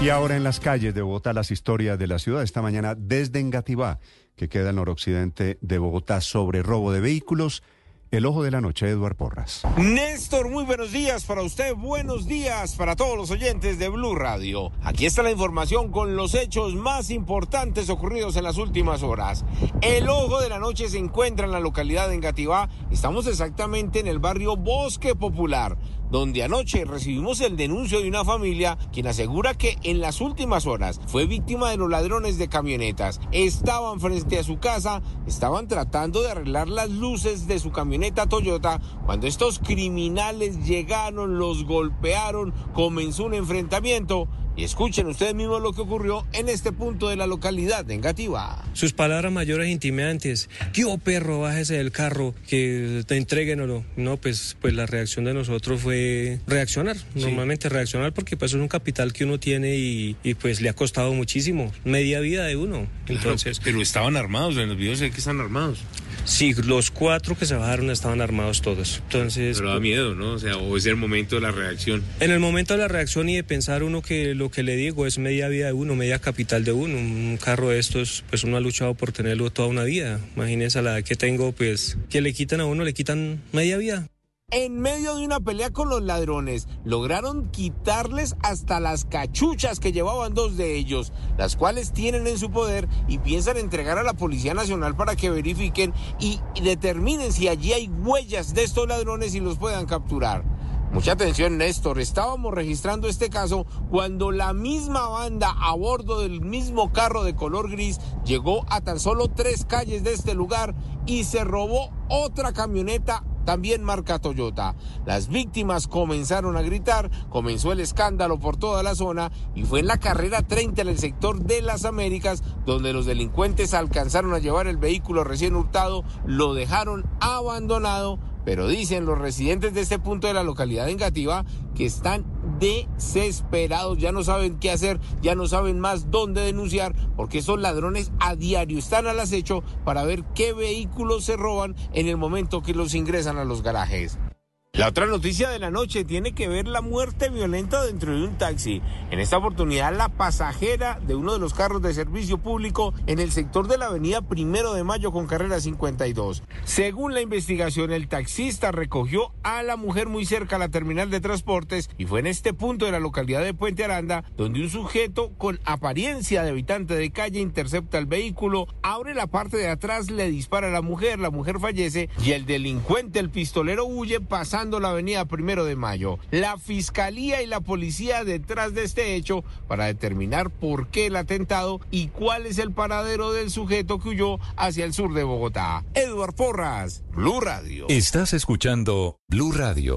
Y ahora en las calles de Bogotá las historias de la ciudad esta mañana desde Engativá, que queda al noroccidente de Bogotá, sobre robo de vehículos. El ojo de la noche, Eduard Porras. Néstor, muy buenos días para usted, buenos días para todos los oyentes de Blue Radio. Aquí está la información con los hechos más importantes ocurridos en las últimas horas. El ojo de la noche se encuentra en la localidad de Engativá. Estamos exactamente en el barrio Bosque Popular donde anoche recibimos el denuncio de una familia quien asegura que en las últimas horas fue víctima de los ladrones de camionetas. Estaban frente a su casa, estaban tratando de arreglar las luces de su camioneta Toyota cuando estos criminales llegaron, los golpearon, comenzó un enfrentamiento y escuchen ustedes mismos lo que ocurrió en este punto de la localidad de Engativá. Sus palabras mayores intimidantes. ¿Qué oh, perro? Bájese del carro, que te entreguen o no. No, pues, pues la reacción de nosotros fue reaccionar. Normalmente reaccionar porque pues es un capital que uno tiene y, pues le ha costado muchísimo. Media vida de uno. Entonces. pero estaban armados, en los videos sé que están armados. Sí, los cuatro que se bajaron estaban armados todos. Entonces. Pero da miedo, ¿no? O sea, o es el momento de la reacción. En el momento de la reacción y de pensar uno que lo que le digo es media vida de uno, media capital de uno. Un carro de estos, pues uno ha luchado por tenerlo toda una vida. Imagínense a la edad que tengo, pues que le quitan a uno, le quitan media vida. En medio de una pelea con los ladrones, lograron quitarles hasta las cachuchas que llevaban dos de ellos, las cuales tienen en su poder y piensan entregar a la Policía Nacional para que verifiquen y determinen si allí hay huellas de estos ladrones y los puedan capturar. Mucha atención, Néstor. Estábamos registrando este caso cuando la misma banda a bordo del mismo carro de color gris llegó a tan solo tres calles de este lugar y se robó otra camioneta también marca Toyota. Las víctimas comenzaron a gritar, comenzó el escándalo por toda la zona y fue en la carrera 30 en el sector de las Américas donde los delincuentes alcanzaron a llevar el vehículo recién hurtado, lo dejaron abandonado pero dicen los residentes de este punto de la localidad de Engativá que están desesperados, ya no saben qué hacer, ya no saben más dónde denunciar, porque esos ladrones a diario están al acecho para ver qué vehículos se roban en el momento que los ingresan a los garajes. La otra noticia de la noche tiene que ver la muerte violenta dentro de un taxi. En esta oportunidad, la pasajera de uno de los carros de servicio público en el sector de la avenida Primero de Mayo con carrera 52. Según la investigación, el taxista recogió a la mujer muy cerca a la terminal de transportes y fue en este punto de la localidad de Puente Aranda donde un sujeto con apariencia de habitante de calle intercepta el vehículo, abre la parte de atrás, le dispara a la mujer, la mujer fallece y el delincuente, el pistolero, huye pasando la avenida Primero de Mayo. La fiscalía y la policía detrás de este hecho para determinar por qué el atentado y cuál es el paradero del sujeto que huyó hacia el sur de Bogotá. Eduard Porras, Blue Radio. Estás escuchando Blue Radio.